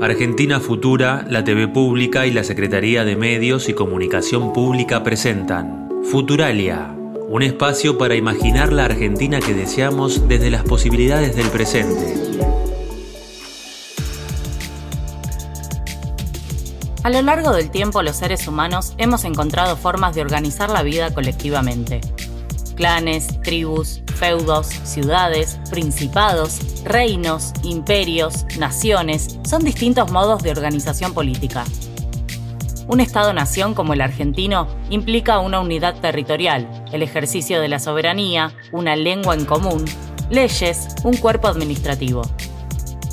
Argentina Futura, la TV Pública y la Secretaría de Medios y Comunicación Pública presentan Futuralia, un espacio para imaginar la Argentina que deseamos desde las posibilidades del presente. A lo largo del tiempo los seres humanos hemos encontrado formas de organizar la vida colectivamente. Clanes, tribus, feudos, ciudades, principados, reinos, imperios, naciones, son distintos modos de organización política. Un Estado-nación como el argentino implica una unidad territorial, el ejercicio de la soberanía, una lengua en común, leyes, un cuerpo administrativo.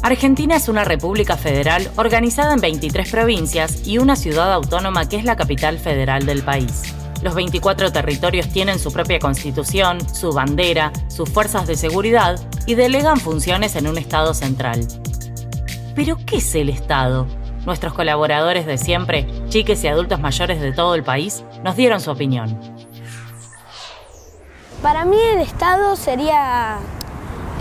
Argentina es una república federal organizada en 23 provincias y una ciudad autónoma que es la capital federal del país. Los 24 territorios tienen su propia constitución, su bandera, sus fuerzas de seguridad y delegan funciones en un Estado central. Pero, ¿qué es el Estado? Nuestros colaboradores de siempre, chiques y adultos mayores de todo el país, nos dieron su opinión. Para mí el Estado sería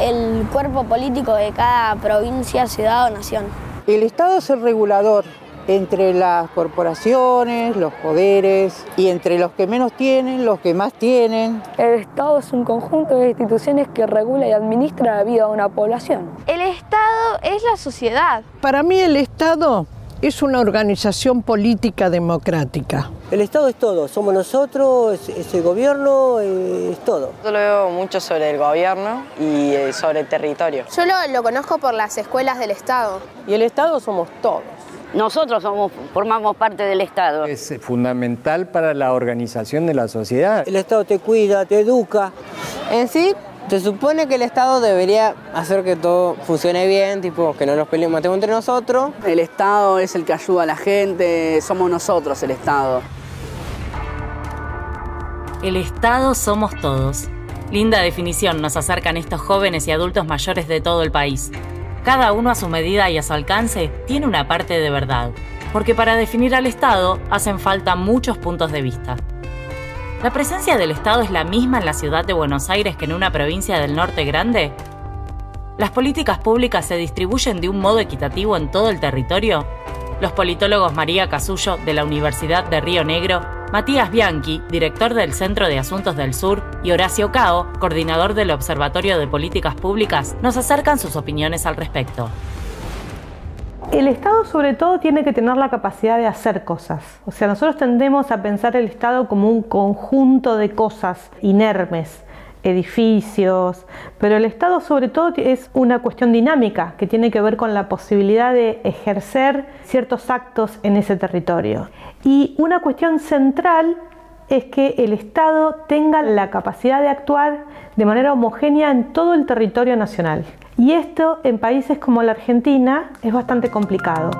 el cuerpo político de cada provincia, ciudad o nación. El Estado es el regulador entre las corporaciones, los poderes y entre los que menos tienen, los que más tienen. El Estado es un conjunto de instituciones que regula y administra la vida de una población. El Estado es la sociedad. Para mí el Estado es una organización política democrática. El Estado es todo, somos nosotros, es, el gobierno, es todo. Yo lo veo mucho sobre el gobierno y eh, sobre el territorio. Yo lo, lo conozco por las escuelas del Estado. Y el Estado somos todos. Nosotros somos, formamos parte del Estado. Es fundamental para la organización de la sociedad. El Estado te cuida, te educa. En sí, se supone que el Estado debería hacer que todo funcione bien, tipo que no nos peleemos matemos entre nosotros. El Estado es el que ayuda a la gente, somos nosotros el Estado. El Estado somos todos. Linda definición nos acercan estos jóvenes y adultos mayores de todo el país. Cada uno a su medida y a su alcance tiene una parte de verdad, porque para definir al Estado hacen falta muchos puntos de vista. ¿La presencia del Estado es la misma en la ciudad de Buenos Aires que en una provincia del norte grande? ¿Las políticas públicas se distribuyen de un modo equitativo en todo el territorio? Los politólogos María Casullo de la Universidad de Río Negro Matías Bianchi, director del Centro de Asuntos del Sur, y Horacio Cao, coordinador del Observatorio de Políticas Públicas, nos acercan sus opiniones al respecto. El Estado sobre todo tiene que tener la capacidad de hacer cosas. O sea, nosotros tendemos a pensar el Estado como un conjunto de cosas inermes, edificios, pero el Estado sobre todo es una cuestión dinámica que tiene que ver con la posibilidad de ejercer ciertos actos en ese territorio. Y una cuestión central es que el Estado tenga la capacidad de actuar de manera homogénea en todo el territorio nacional. Y esto en países como la Argentina es bastante complicado.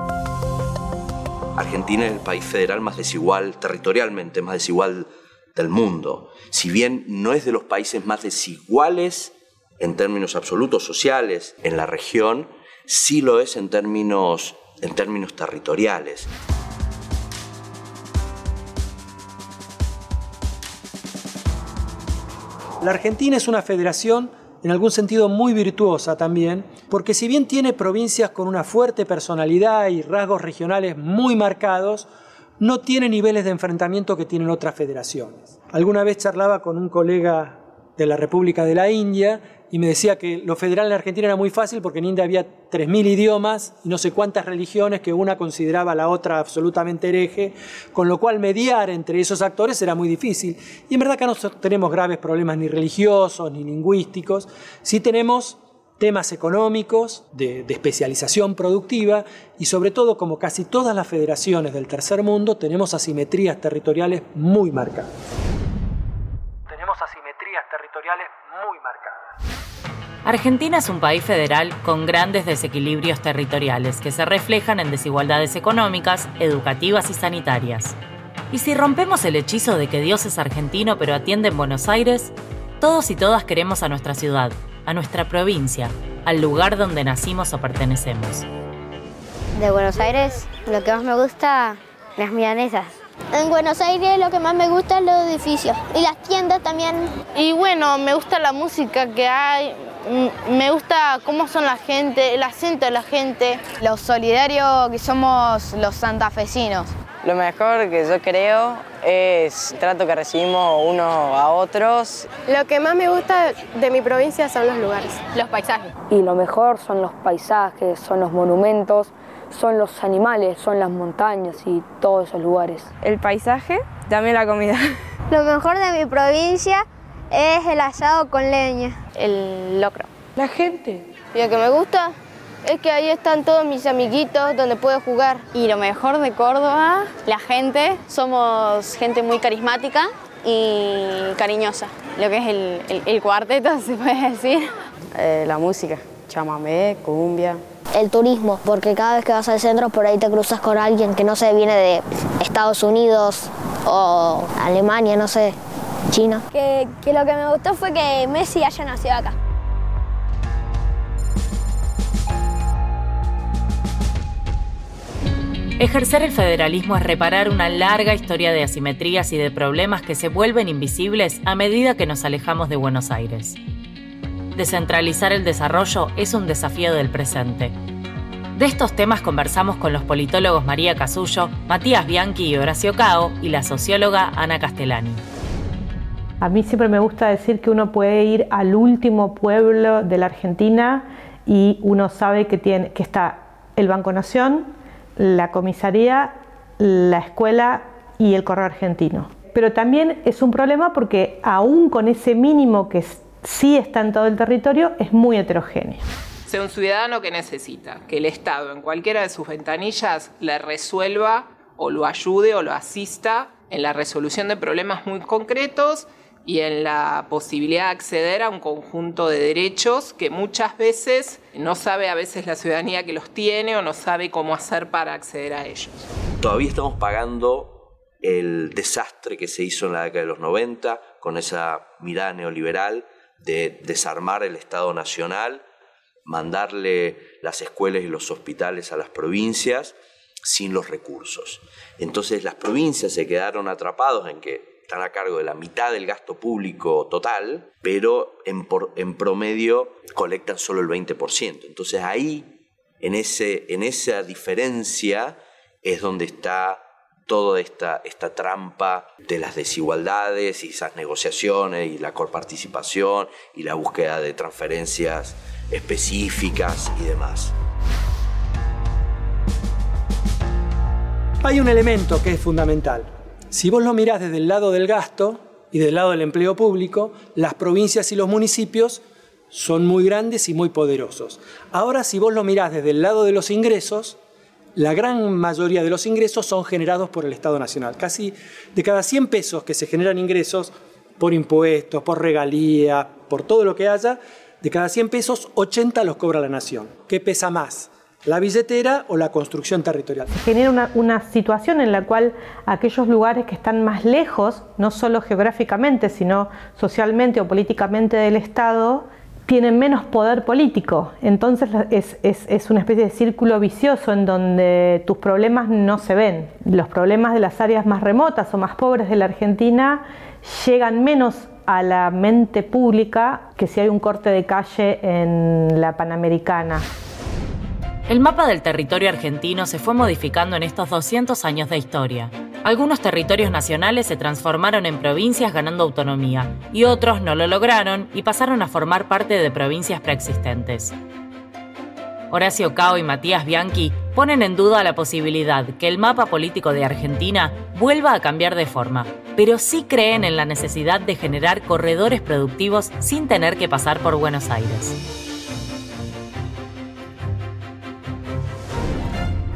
Argentina es el país federal más desigual, territorialmente más desigual del mundo. Si bien no es de los países más desiguales en términos absolutos sociales en la región, sí lo es en términos, en términos territoriales. La Argentina es una federación en algún sentido muy virtuosa también, porque si bien tiene provincias con una fuerte personalidad y rasgos regionales muy marcados, no tiene niveles de enfrentamiento que tienen otras federaciones. Alguna vez charlaba con un colega de la República de la India y me decía que lo federal en Argentina era muy fácil porque en India había 3.000 idiomas y no sé cuántas religiones que una consideraba a la otra absolutamente hereje, con lo cual mediar entre esos actores era muy difícil. Y en verdad acá no tenemos graves problemas ni religiosos ni lingüísticos, sí tenemos temas económicos, de, especialización productiva y sobre todo, como casi todas las federaciones del tercer mundo, tenemos asimetrías territoriales muy marcadas. Territoriales muy marcadas. Argentina es un país federal con grandes desequilibrios territoriales que se reflejan en desigualdades económicas, educativas y sanitarias. Y si rompemos el hechizo de que Dios es argentino pero atiende en Buenos Aires, todos y todas queremos a nuestra ciudad, a nuestra provincia, al lugar donde nacimos o pertenecemos. De Buenos Aires, lo que más me gusta, las milanesas. En Buenos Aires lo que más me gusta es los edificios y las tiendas también. Y bueno, me gusta la música que hay, me gusta cómo son la gente, el acento de la gente, lo solidario que somos los santafesinos. Lo mejor que yo creo es el trato que recibimos unos a otros. Lo que más me gusta de mi provincia son los lugares, los paisajes. Y lo mejor son los paisajes, son los monumentos, son los animales, son las montañas y todos esos lugares. El paisaje, también la comida. Lo mejor de mi provincia es el asado con leña. El locro. La gente. Y lo que me gusta es que ahí están todos mis amiguitos donde puedo jugar. Y lo mejor de Córdoba, la gente, somos gente muy carismática y cariñosa. Lo que es el, cuarteto, se puede decir. Eh, la música, chamamé, cumbia. El turismo, porque cada vez que vas al centro por ahí te cruzas con alguien que no sé, viene de Estados Unidos o Alemania, no sé, China. Que, que lo que me gustó fue que Messi haya nacido acá. Ejercer el federalismo es reparar una larga historia de asimetrías y de problemas que se vuelven invisibles a medida que nos alejamos de Buenos Aires. Descentralizar el desarrollo es un desafío del presente. De estos temas conversamos con los politólogos María Casullo, Matías Bianchi y Horacio Cao y la socióloga Ana Castellani. A mí siempre me gusta decir que uno puede ir al último pueblo de la Argentina y uno sabe que, tiene, que está el Banco Nación, la comisaría, la escuela y el correo argentino. Pero también es un problema porque aún con ese mínimo que sí está en todo el territorio, es muy heterogéneo. Sea un ciudadano que necesita que el Estado en cualquiera de sus ventanillas le resuelva o lo ayude o lo asista en la resolución de problemas muy concretos y en la posibilidad de acceder a un conjunto de derechos que muchas veces no sabe a veces la ciudadanía que los tiene o no sabe cómo hacer para acceder a ellos. Todavía estamos pagando el desastre que se hizo en la década de los 90 con esa mirada neoliberal de desarmar el Estado Nacional, mandarle las escuelas y los hospitales a las provincias sin los recursos. Entonces las provincias se quedaron atrapados en que están a cargo de la mitad del gasto público total, pero en, en promedio colectan solo el 20%. Entonces ahí, en, ese, en esa diferencia, es donde está toda esta, esta trampa de las desigualdades y esas negociaciones y la coparticipación y la búsqueda de transferencias específicas y demás. Hay un elemento que es fundamental, si vos lo mirás desde el lado del gasto y del lado del empleo público, las provincias y los municipios son muy grandes y muy poderosos. Ahora, si vos lo mirás desde el lado de los ingresos, la gran mayoría de los ingresos son generados por el Estado Nacional. Casi de cada 100 pesos que se generan ingresos por impuestos, por regalía, por todo lo que haya, de cada 100 pesos, 80 los cobra la Nación. ¿Qué pesa más? la billetera o la construcción territorial. Genera una, situación en la cual aquellos lugares que están más lejos, no solo geográficamente, sino socialmente o políticamente del Estado, tienen menos poder político. Entonces es, es, una especie de círculo vicioso en donde tus problemas no se ven. Los problemas de las áreas más remotas o más pobres de la Argentina llegan menos a la mente pública que si hay un corte de calle en la Panamericana. El mapa del territorio argentino se fue modificando en estos 200 años de historia. Algunos territorios nacionales se transformaron en provincias ganando autonomía y otros no lo lograron y pasaron a formar parte de provincias preexistentes. Horacio Cao y Matías Bianchi ponen en duda la posibilidad que el mapa político de Argentina vuelva a cambiar de forma, pero sí creen en la necesidad de generar corredores productivos sin tener que pasar por Buenos Aires.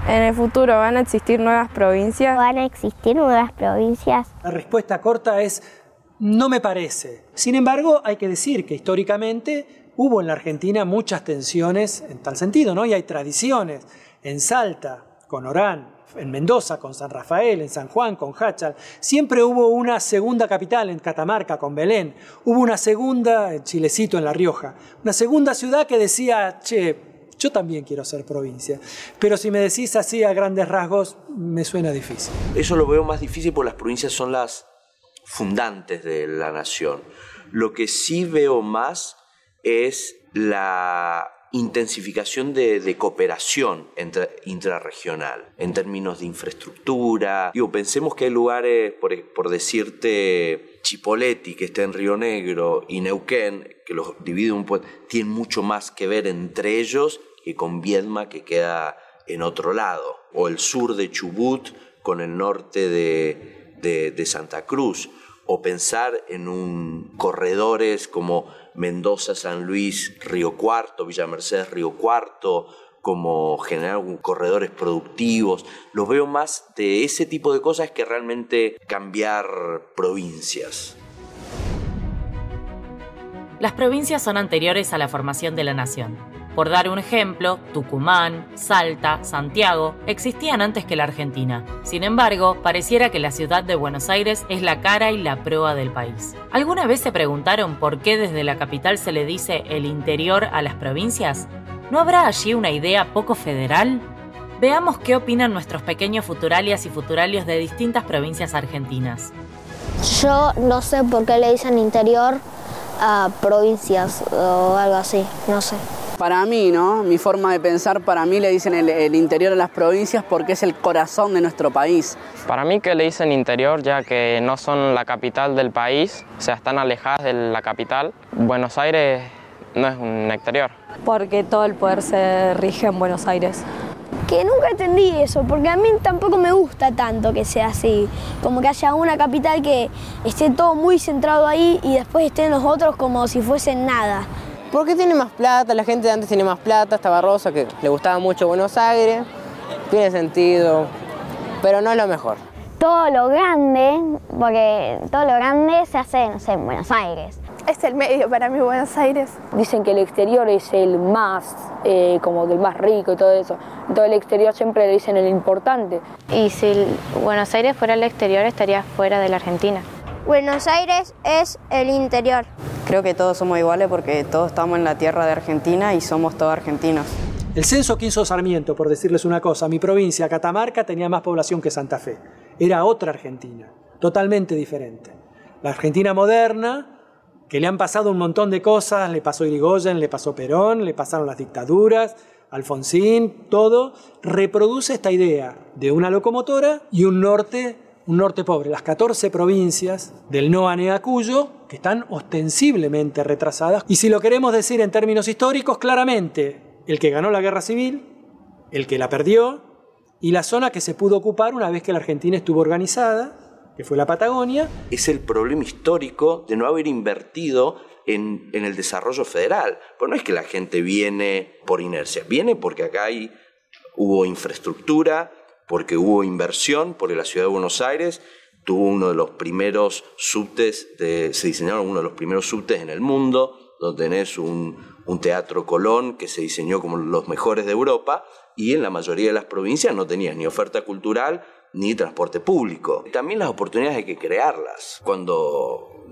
¿En el futuro van a existir nuevas provincias? ¿Van a existir nuevas provincias? La respuesta corta es no me parece. Sin embargo, hay que decir que históricamente hubo en la Argentina muchas tensiones en tal sentido, ¿no? Y hay tradiciones. En Salta, con Orán, en Mendoza, con San Rafael, en San Juan, con Hachal. Siempre hubo una segunda capital en Catamarca, con Belén. Hubo una segunda, en Chilecito, en La Rioja. Una segunda ciudad que decía, che, yo también quiero ser provincia. Pero si me decís así a grandes rasgos, me suena difícil. Eso lo veo más difícil porque las provincias son las fundantes de la nación. Lo que sí veo más es la intensificación de, cooperación intrarregional en términos de infraestructura. Digo, pensemos que hay lugares, por, decirte, Chipoleti, que está en Río Negro, y Neuquén, que los divide un poco, tienen mucho más que ver entre ellos que con Viedma, que queda en otro lado, o el sur de Chubut con el norte de, de Santa Cruz, o pensar en un corredores como Mendoza, San Luis, Río Cuarto, Villa Mercedes, Río Cuarto, como generar corredores productivos. Los veo más de ese tipo de cosas que realmente cambiar provincias. Las provincias son anteriores a la formación de la nación. Por dar un ejemplo, Tucumán, Salta, Santiago existían antes que la Argentina. Sin embargo, pareciera que la ciudad de Buenos Aires es la cara y la proa del país. ¿Alguna vez se preguntaron por qué desde la capital se le dice el interior a las provincias? ¿No habrá allí una idea poco federal? Veamos qué opinan nuestros pequeños futuralias y futuralios de distintas provincias argentinas. Yo no sé por qué le dicen interior a provincias o algo así, no sé. Para mí, ¿no? Mi forma de pensar, para mí le dicen el, interior de las provincias porque es el corazón de nuestro país. Para mí que le dicen interior ya que no son la capital del país, o sea, están alejadas de la capital. Buenos Aires no es un exterior. Porque todo el poder se rige en Buenos Aires que nunca entendí eso, porque a mí tampoco me gusta tanto que sea así, como que haya una capital que esté todo muy centrado ahí y después estén los otros como si fuesen nada. Porque tiene más plata, la gente de antes tiene más plata, estaba Rosa, que le gustaba mucho Buenos Aires, tiene sentido, pero no es lo mejor. Todo lo grande, porque todo lo grande se hace, no sé, en Buenos Aires. Es el medio para mí Buenos Aires. Dicen que el exterior es el más, eh, como del más rico y todo eso. Todo el exterior siempre le dicen el importante. Y si Buenos Aires fuera el exterior, estaría fuera de la Argentina. Buenos Aires es el interior. Creo que todos somos iguales porque todos estamos en la tierra de Argentina y somos todos argentinos. El censo que hizo Sarmiento, por decirles una cosa, mi provincia, Catamarca, tenía más población que Santa Fe. Era otra Argentina, totalmente diferente. La Argentina moderna, que le han pasado un montón de cosas, le pasó Irigoyen, le pasó Perón, le pasaron las dictaduras, Alfonsín, todo, reproduce esta idea de una locomotora y un norte un norte pobre, las 14 provincias del no Aneacuyo, que están ostensiblemente retrasadas. Y si lo queremos decir en términos históricos, claramente, el que ganó la guerra civil, el que la perdió, y la zona que se pudo ocupar una vez que la Argentina estuvo organizada, que fue la Patagonia. Es el problema histórico de no haber invertido en, en el desarrollo federal. Pues no es que la gente viene por inercia, viene porque acá hay, hubo infraestructura, porque hubo inversión, porque la ciudad de Buenos Aires tuvo uno de los primeros subtes, se diseñaron uno de los primeros subtes en el mundo, donde tenés un, un teatro Colón que se diseñó como los mejores de Europa, y en la mayoría de las provincias no tenías ni oferta cultural ni transporte público. También las oportunidades hay que crearlas. Cuando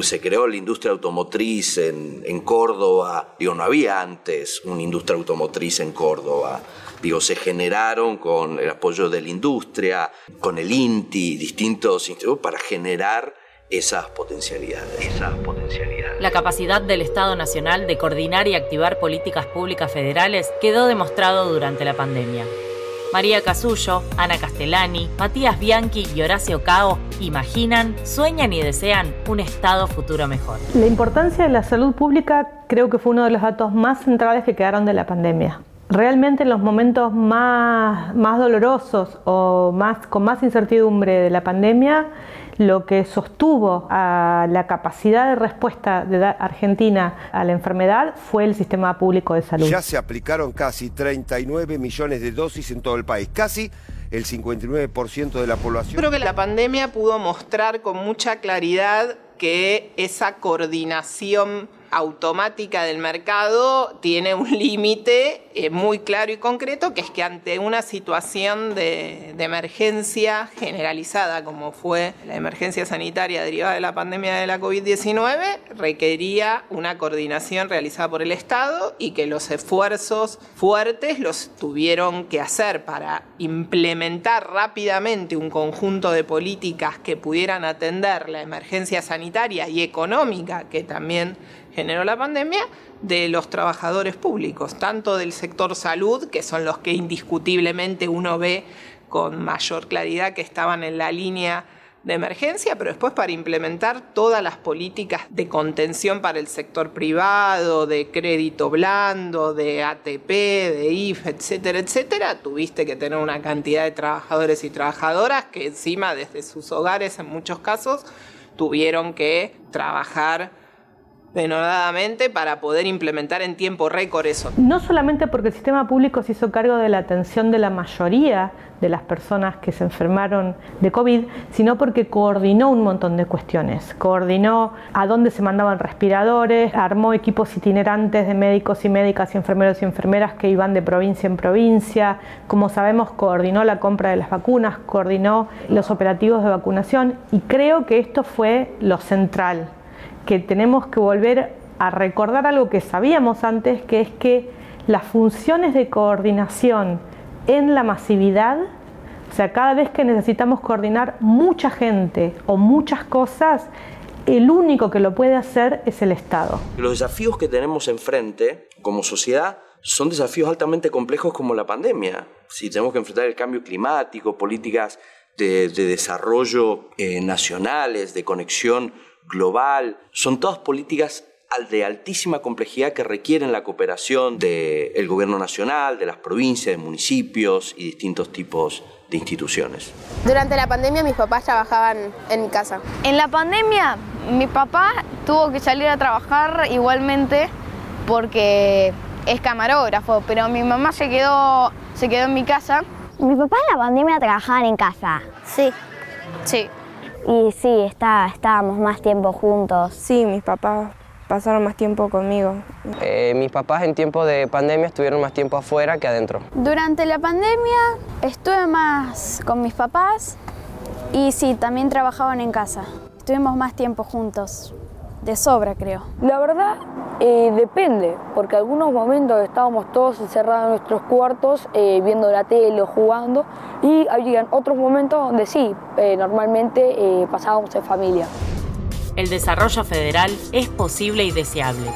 se creó la industria automotriz en, Córdoba, digo, no había antes una industria automotriz en Córdoba digo, se generaron con el apoyo de la industria, con el INTI, distintos institutos para generar esas potencialidades, esas potencialidades. La capacidad del Estado Nacional de coordinar y activar políticas públicas federales quedó demostrado durante la pandemia. María Casullo, Ana Castellani, Matías Bianchi y Horacio Cao imaginan, sueñan y desean un Estado futuro mejor. La importancia de la salud pública creo que fue uno de los datos más centrales que quedaron de la pandemia realmente en los momentos más, más dolorosos o más, con más incertidumbre de la pandemia, lo que sostuvo a la capacidad de respuesta de Argentina a la enfermedad fue el sistema público de salud. Ya se aplicaron casi 39 millones de dosis en todo el país, casi el 59% de la población. Creo que la pandemia pudo mostrar con mucha claridad que esa coordinación automática del mercado tiene un límite eh, muy claro y concreto, que es que ante una situación de, de, emergencia generalizada, como fue la emergencia sanitaria derivada de la pandemia de la COVID-19, requería una coordinación realizada por el Estado y que los esfuerzos fuertes los tuvieron que hacer para implementar rápidamente un conjunto de políticas que pudieran atender la emergencia sanitaria y económica que también generó la pandemia de los trabajadores públicos, tanto del sector salud, que son los que indiscutiblemente uno ve con mayor claridad que estaban en la línea de emergencia, pero después para implementar todas las políticas de contención para el sector privado, de crédito blando, de ATP, de IF, etcétera, etcétera, tuviste que tener una cantidad de trabajadores y trabajadoras que encima desde sus hogares en muchos casos tuvieron que trabajar denodadamente para poder implementar en tiempo récord eso. No solamente porque el sistema público se hizo cargo de la atención de la mayoría de las personas que se enfermaron de COVID, sino porque coordinó un montón de cuestiones. Coordinó a dónde se mandaban respiradores, armó equipos itinerantes de médicos y médicas y enfermeros y enfermeras que iban de provincia en provincia. Como sabemos, coordinó la compra de las vacunas, coordinó los operativos de vacunación y creo que esto fue lo central que tenemos que volver a recordar algo que sabíamos antes, que es que las funciones de coordinación en la masividad, o sea, cada vez que necesitamos coordinar mucha gente o muchas cosas, el único que lo puede hacer es el Estado. Los desafíos que tenemos enfrente como sociedad son desafíos altamente complejos como la pandemia. Si tenemos que enfrentar el cambio climático, políticas de, desarrollo eh, nacionales, de conexión global, son todas políticas de altísima complejidad que requieren la cooperación del gobierno nacional, de las provincias, de municipios y distintos tipos de instituciones. Durante la pandemia mis papás trabajaban en mi casa. En la pandemia mi papá tuvo que salir a trabajar igualmente porque es camarógrafo, pero mi mamá se quedó, se quedó en mi casa. Mi papá en la pandemia trabajaban en casa. Sí, sí. Y sí, está, estábamos más tiempo juntos. Sí, mis papás pasaron más tiempo conmigo. Eh, mis papás en tiempo de pandemia estuvieron más tiempo afuera que adentro. Durante la pandemia estuve más con mis papás y sí, también trabajaban en casa. Estuvimos más tiempo juntos de sobra, creo. La verdad, eh, depende, porque algunos momentos estábamos todos encerrados en nuestros cuartos, eh, viendo la tele o jugando, y había otros momentos donde sí, eh, normalmente pasábamos en familia. El desarrollo federal es posible y deseable.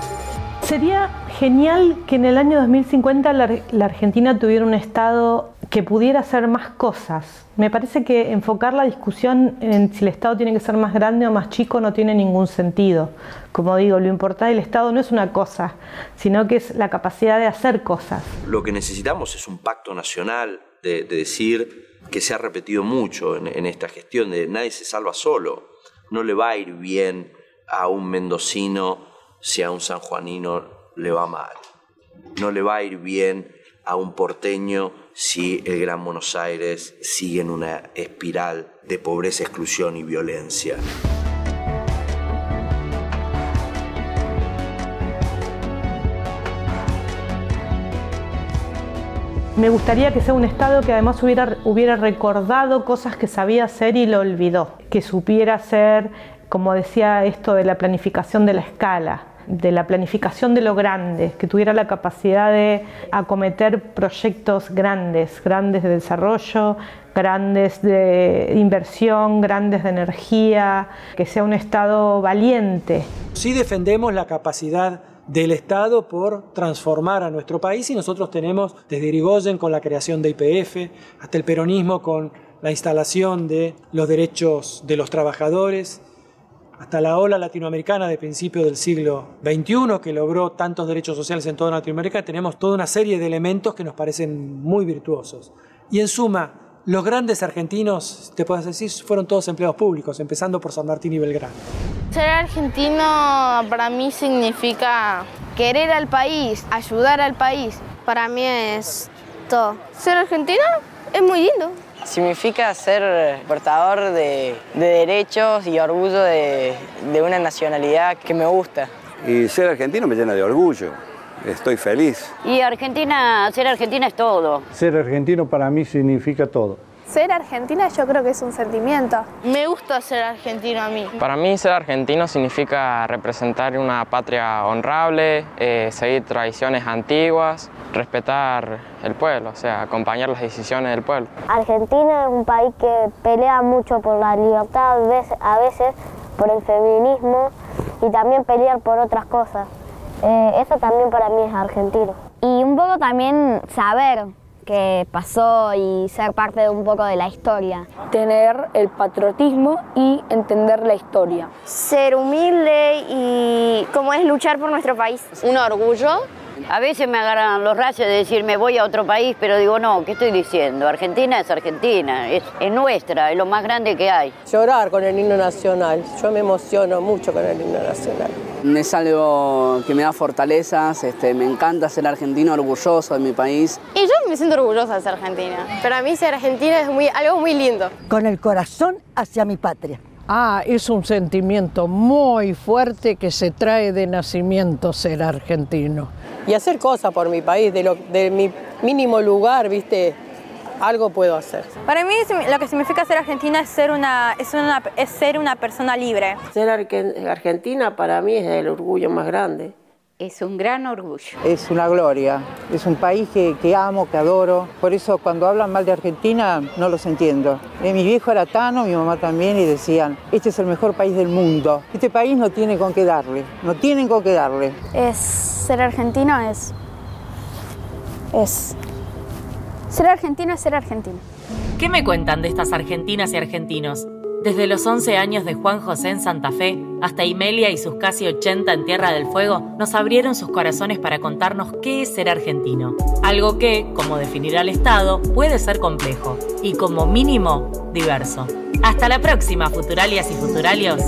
Sería genial que en el año 2050 la Argentina tuviera un Estado que pudiera hacer más cosas. Me parece que enfocar la discusión en si el Estado tiene que ser más grande o más chico no tiene ningún sentido. Como digo, lo importante del Estado no es una cosa, sino que es la capacidad de hacer cosas. Lo que necesitamos es un pacto nacional de, decir que se ha repetido mucho en, en esta gestión, de nadie se salva solo. No le va a ir bien a un mendocino si a un sanjuanino le va mal. No le va a ir bien a un porteño si el Gran Buenos Aires sigue en una espiral de pobreza, exclusión y violencia. Me gustaría que sea un Estado que además hubiera, recordado cosas que sabía hacer y lo olvidó, que supiera hacer, como decía esto de la planificación de la escala, de la planificación de lo grande, que tuviera la capacidad de acometer proyectos grandes, grandes de desarrollo, grandes de inversión, grandes de energía, que sea un Estado valiente. Sí defendemos la capacidad del Estado por transformar a nuestro país y nosotros tenemos desde Irigoyen con la creación de IPF hasta el peronismo con la instalación de los derechos de los trabajadores hasta la ola latinoamericana de principios del siglo XXI, que logró tantos derechos sociales en toda Latinoamérica, tenemos toda una serie de elementos que nos parecen muy virtuosos. Y en suma, los grandes argentinos, te puedes decir, fueron todos empleados públicos, empezando por San Martín y Belgrano. Ser argentino para mí significa querer al país, ayudar al país. Para mí es todo. Ser argentino es muy lindo. Significa ser portador de, derechos y orgullo de, de, una nacionalidad que me gusta. Y ser argentino me llena de orgullo. Estoy feliz. Y Argentina, ser argentina es todo. Ser argentino para mí significa todo. Ser argentina yo creo que es un sentimiento. Me gusta ser argentino a mí. Para mí ser argentino significa representar una patria honrable, eh, seguir tradiciones antiguas, respetar el pueblo, o sea, acompañar las decisiones del pueblo. Argentina es un país que pelea mucho por la libertad, a veces por el feminismo y también pelear por otras cosas. Eh, eso también para mí es argentino. Y un poco también saber qué pasó y ser parte de un poco de la historia. Tener el patriotismo y entender la historia. Ser humilde y como es luchar por nuestro país. Un orgullo a veces me agarran los rayos de decir me voy a otro país, pero digo, no, ¿qué estoy diciendo? Argentina es Argentina, es, nuestra, es lo más grande que hay. Llorar con el himno nacional, yo me emociono mucho con el himno nacional. Es algo que me da fortalezas, este, me encanta ser argentino, orgulloso de mi país. Y yo me siento orgullosa de ser argentina. Para mí ser argentina es muy, algo muy lindo. Con el corazón hacia mi patria. Ah, es un sentimiento muy fuerte que se trae de nacimiento ser argentino. Y hacer cosas por mi país, de, lo, de mi mínimo lugar, viste, algo puedo hacer. Para mí lo que significa ser argentina es ser una, es una, es ser una persona libre. Ser argentina para mí es el orgullo más grande. Es un gran orgullo. Es una gloria. Es un país que, amo, que adoro. Por eso cuando hablan mal de Argentina no los entiendo. Eh, mi viejo era Tano, mi mamá también, y decían, este es el mejor país del mundo. Este país no tiene con qué darle. No tienen con qué darle. Es ser argentino, es... Es... Ser argentino es ser argentino. ¿Qué me cuentan de estas argentinas y argentinos? Desde los 11 años de Juan José en Santa Fe hasta Imelia y sus casi 80 en Tierra del Fuego, nos abrieron sus corazones para contarnos qué es ser argentino. Algo que, como definir al Estado, puede ser complejo y como mínimo diverso. Hasta la próxima, futuralias y futuralios.